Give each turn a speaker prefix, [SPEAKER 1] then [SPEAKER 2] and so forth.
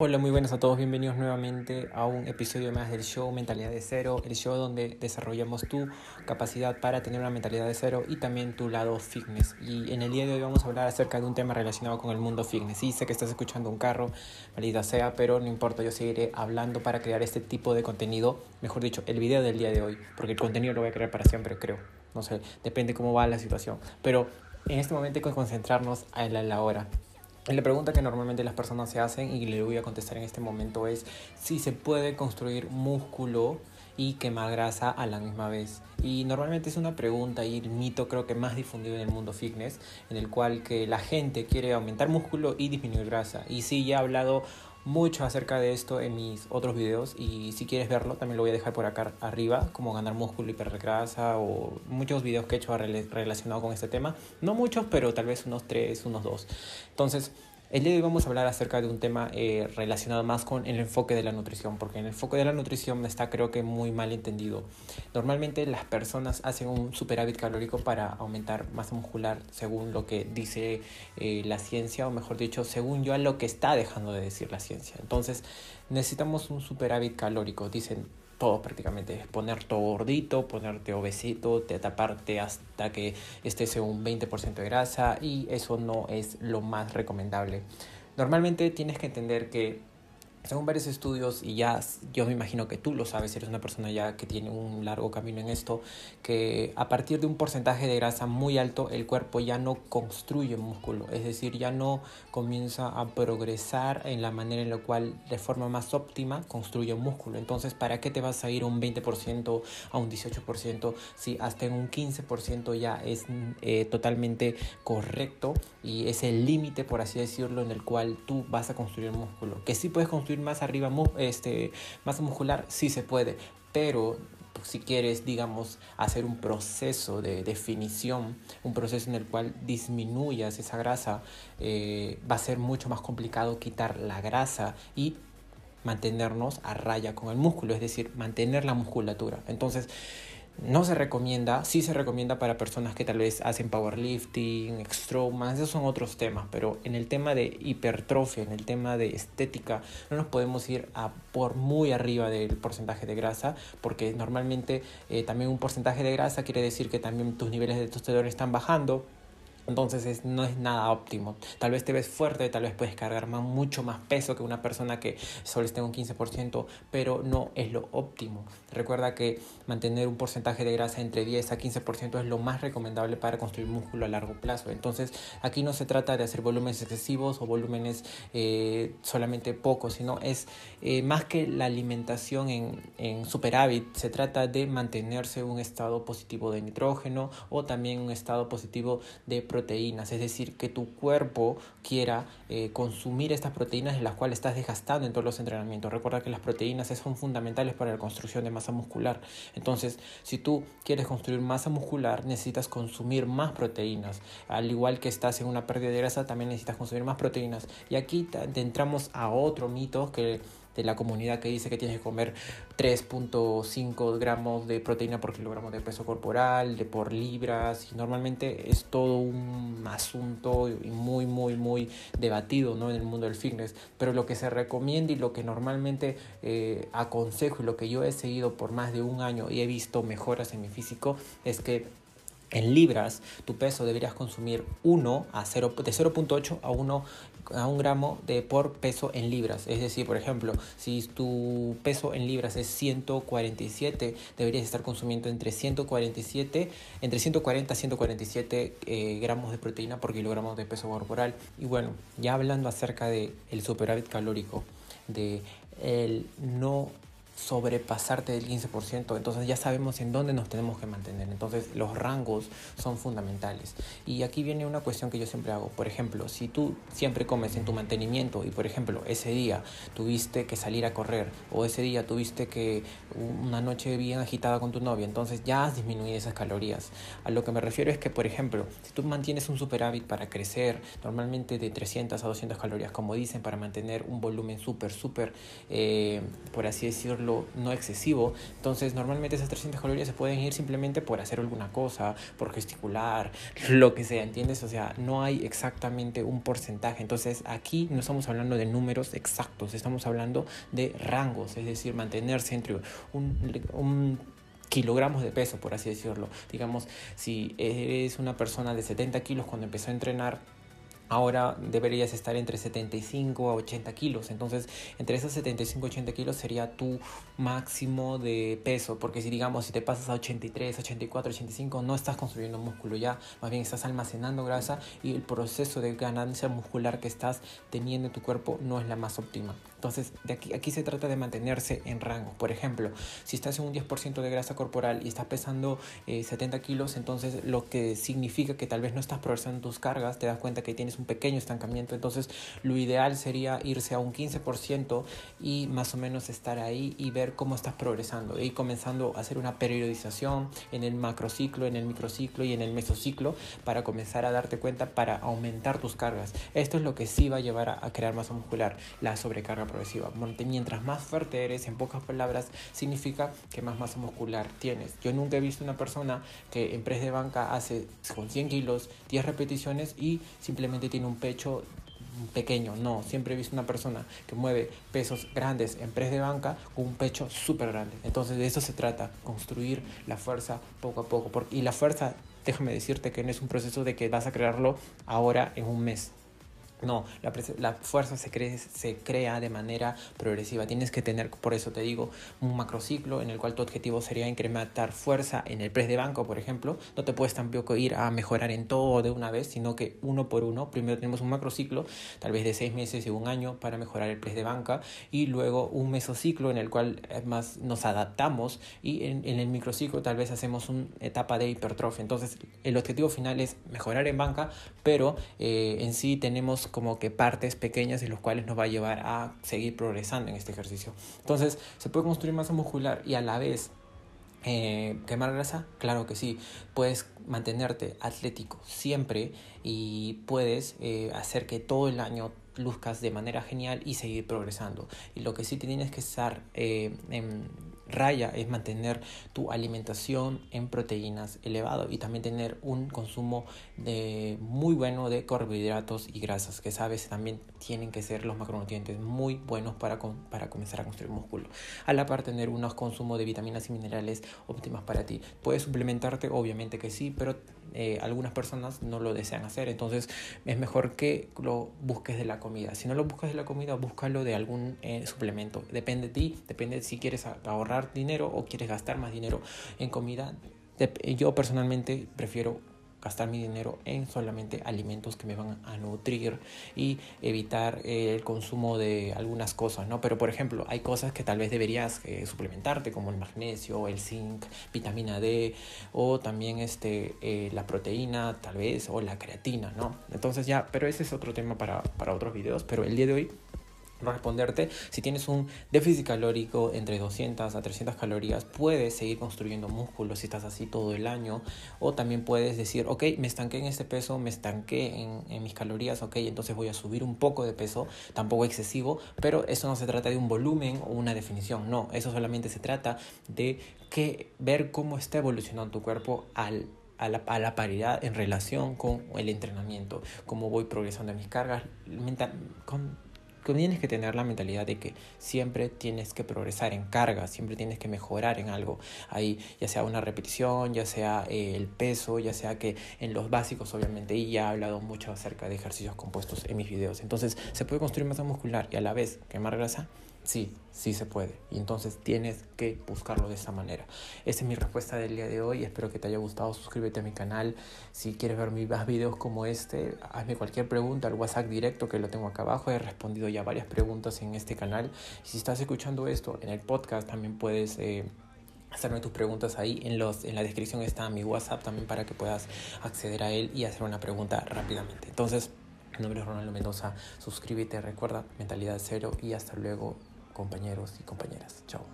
[SPEAKER 1] Hola, muy buenas a todos, bienvenidos nuevamente a un episodio más del show Mentalidad de Cero, el show donde desarrollamos tu capacidad para tener una mentalidad de cero y también tu lado fitness. Y en el día de hoy vamos a hablar acerca de un tema relacionado con el mundo fitness. Sí, sé que estás escuchando un carro, maldita sea, pero no importa, yo seguiré hablando para crear este tipo de contenido, mejor dicho, el video del día de hoy, porque el contenido lo voy a crear para siempre, creo. No sé, depende cómo va la situación. Pero en este momento hay que concentrarnos a la, la hora. La pregunta que normalmente las personas se hacen y le voy a contestar en este momento es si se puede construir músculo y quemar grasa a la misma vez. Y normalmente es una pregunta y el mito creo que más difundido en el mundo fitness, en el cual que la gente quiere aumentar músculo y disminuir grasa. Y sí, ya he hablado mucho acerca de esto en mis otros videos y si quieres verlo también lo voy a dejar por acá arriba como ganar músculo y perder grasa o muchos videos que he hecho relacionados con este tema. No muchos pero tal vez unos tres unos dos. Entonces el día de hoy vamos a hablar acerca de un tema eh, relacionado más con el enfoque de la nutrición, porque en el enfoque de la nutrición está creo que muy mal entendido. Normalmente las personas hacen un superávit calórico para aumentar masa muscular según lo que dice eh, la ciencia, o mejor dicho, según yo a lo que está dejando de decir la ciencia. Entonces necesitamos un superávit calórico, dicen todo prácticamente. Ponerte gordito, ponerte obesito, te taparte hasta que estés en un 20% de grasa y eso no es lo más recomendable. Normalmente tienes que entender que según varios estudios, y ya yo me imagino que tú lo sabes, eres una persona ya que tiene un largo camino en esto, que a partir de un porcentaje de grasa muy alto, el cuerpo ya no construye músculo, es decir, ya no comienza a progresar en la manera en la cual de forma más óptima construye músculo. Entonces, ¿para qué te vas a ir a un 20%, a un 18%, si hasta en un 15% ya es eh, totalmente correcto y es el límite, por así decirlo, en el cual tú vas a construir músculo? Que sí puedes construir más arriba este, masa muscular, sí se puede, pero si quieres, digamos, hacer un proceso de definición, un proceso en el cual disminuyas esa grasa, eh, va a ser mucho más complicado quitar la grasa y mantenernos a raya con el músculo, es decir, mantener la musculatura. Entonces, no se recomienda, sí se recomienda para personas que tal vez hacen powerlifting, más esos son otros temas, pero en el tema de hipertrofia, en el tema de estética, no nos podemos ir a por muy arriba del porcentaje de grasa, porque normalmente eh, también un porcentaje de grasa quiere decir que también tus niveles de testosterona están bajando, entonces no es nada óptimo. Tal vez te ves fuerte, tal vez puedes cargar más, mucho más peso que una persona que solo esté un 15%, pero no es lo óptimo. Recuerda que mantener un porcentaje de grasa entre 10 a 15% es lo más recomendable para construir músculo a largo plazo. Entonces aquí no se trata de hacer volúmenes excesivos o volúmenes eh, solamente pocos, sino es eh, más que la alimentación en, en superávit, se trata de mantenerse un estado positivo de nitrógeno o también un estado positivo de proteína proteínas, es decir, que tu cuerpo quiera eh, consumir estas proteínas de las cuales estás desgastando en todos los entrenamientos. Recuerda que las proteínas son fundamentales para la construcción de masa muscular. Entonces, si tú quieres construir masa muscular, necesitas consumir más proteínas. Al igual que estás en una pérdida de grasa, también necesitas consumir más proteínas. Y aquí entramos a otro mito que de la comunidad que dice que tienes que comer 3.5 gramos de proteína por kilogramo de peso corporal, de por libras, y normalmente es todo un asunto muy, muy, muy debatido ¿no? en el mundo del fitness, pero lo que se recomienda y lo que normalmente eh, aconsejo y lo que yo he seguido por más de un año y he visto mejoras en mi físico es que en libras, tu peso deberías consumir 1 a 0, de 0.8 a 1 a un gramo de por peso en libras. Es decir, por ejemplo, si tu peso en libras es 147, deberías estar consumiendo entre 147, entre 140 a 147 eh, gramos de proteína por kilogramo de peso corporal. Y bueno, ya hablando acerca del el superávit calórico, de el no sobrepasarte del 15%, entonces ya sabemos en dónde nos tenemos que mantener. Entonces los rangos son fundamentales. Y aquí viene una cuestión que yo siempre hago. Por ejemplo, si tú siempre comes en tu mantenimiento y por ejemplo ese día tuviste que salir a correr o ese día tuviste que una noche bien agitada con tu novia, entonces ya has disminuido esas calorías. A lo que me refiero es que, por ejemplo, si tú mantienes un superávit para crecer, normalmente de 300 a 200 calorías, como dicen, para mantener un volumen súper, súper, eh, por así decirlo, no excesivo. Entonces, normalmente esas 300 calorías se pueden ir simplemente por hacer alguna cosa, por gesticular, lo que sea, ¿entiendes? O sea, no hay exactamente un porcentaje. Entonces, aquí no estamos hablando de números exactos, estamos hablando de rangos, es decir, mantenerse entre un, un kilogramos de peso, por así decirlo. Digamos, si eres una persona de 70 kilos cuando empezó a entrenar, ahora deberías estar entre 75 a 80 kilos. Entonces, entre esos 75 a 80 kilos sería tu máximo de peso. Porque si digamos, si te pasas a 83, 84, 85, no estás construyendo músculo ya. Más bien estás almacenando grasa y el proceso de ganancia muscular que estás teniendo en tu cuerpo no es la más óptima. Entonces, de aquí, aquí se trata de mantenerse en rango. Por ejemplo, si estás en un 10% de grasa corporal y estás pesando 70 eh, kilos, entonces lo que significa que tal vez no estás progresando tus cargas, te das cuenta que tienes un pequeño estancamiento. Entonces, lo ideal sería irse a un 15% y más o menos estar ahí y ver cómo estás progresando. Y comenzando a hacer una periodización en el macrociclo, en el microciclo y en el mesociclo para comenzar a darte cuenta para aumentar tus cargas. Esto es lo que sí va a llevar a, a crear masa muscular, la sobrecarga progresiva. Mientras más fuerte eres, en pocas palabras, significa que más masa muscular tienes. Yo nunca he visto una persona que en press de banca hace con 100 kilos 10 repeticiones y simplemente tiene un pecho pequeño, no, siempre he visto una persona que mueve pesos grandes en press de banca con un pecho súper grande. Entonces de eso se trata, construir la fuerza poco a poco. Y la fuerza, déjame decirte que no es un proceso de que vas a crearlo ahora en un mes. No, la, la, fuerza se, se crea de manera progresiva. Tienes que tener, por eso te digo, un macrociclo en el cual tu objetivo sería incrementar fuerza en el press de banco, por ejemplo. No te puedes tampoco ir a mejorar en todo de una vez, sino que uno por uno. Primero tenemos un macrociclo, tal vez de seis meses y un año, para mejorar el press de banca. Y luego un mesociclo en el cual más nos adaptamos. Y en, en el microciclo tal vez hacemos una etapa de hipertrofia. Entonces, el objetivo final es mejorar en banca, pero eh, en sí tenemos como que partes pequeñas en los cuales nos va a llevar a seguir progresando en este ejercicio. Entonces, ¿se puede construir masa muscular y a la vez eh, ¿Quemar grasa? Claro que sí. Puedes mantenerte atlético siempre y puedes eh, hacer que todo el año luzcas de manera genial y seguir progresando. Y lo que sí tienes que estar eh, en raya es mantener tu alimentación en proteínas elevado y también tener un consumo de muy bueno de carbohidratos y grasas que sabes también tienen que ser los macronutrientes muy buenos para, para comenzar a construir músculo a la par tener unos consumos de vitaminas y minerales óptimas para ti puedes suplementarte obviamente que sí pero eh, algunas personas no lo desean hacer. Entonces es mejor que lo busques de la comida. Si no lo buscas de la comida, búscalo de algún eh, suplemento. Depende de ti, depende si quieres dinero o quieres gastar más dinero en comida. Yo personalmente prefiero gastar mi dinero en solamente alimentos que me van a nutrir y evitar el consumo de algunas cosas, ¿no? Pero por ejemplo, hay cosas que tal vez deberías eh, suplementarte como el magnesio, el zinc, vitamina D o también este, eh, la proteína tal vez o la creatina, ¿no? Entonces ya, pero ese es otro tema para, para otros videos, pero el día de hoy responderte. Si tienes un déficit calórico entre 200 a 300 calorías, puedes seguir construyendo músculo si estás así todo el año. O también puedes decir, ok, me estanqué en este peso, me estanqué en, mis calorías, ok, entonces voy a subir un poco de peso, tampoco excesivo, pero eso no se trata de un volumen o una definición, no, eso solamente se trata de que ver cómo está evolucionando tu cuerpo al a la, a la, paridad en relación con el entrenamiento, cómo voy progresando en mis cargas, mental, con tienes que tener la mentalidad de que siempre tienes que progresar en carga, siempre tienes que mejorar en algo ahí, ya sea una repetición, ya sea eh, el peso, ya sea que en los básicos obviamente, y ya he hablado mucho acerca de ejercicios compuestos en mis videos. Entonces, ¿se puede construir masa muscular y a la vez quemar grasa? Sí, sí se puede. Y entonces tienes que buscarlo de esa manera. Esa es mi respuesta del día de hoy. Espero que te haya gustado. Suscríbete a mi canal. Si quieres ver más videos como este, hazme cualquier pregunta al WhatsApp directo que lo tengo acá abajo. He respondido ya varias preguntas en este canal. Y si estás escuchando esto en el podcast, también puedes... Eh, hacerme tus preguntas ahí en los en la descripción está mi WhatsApp también para que puedas acceder a él y hacer una pregunta rápidamente entonces mi nombre es Ronaldo Mendoza suscríbete recuerda mentalidad cero y hasta luego compañeros y compañeras. Chao.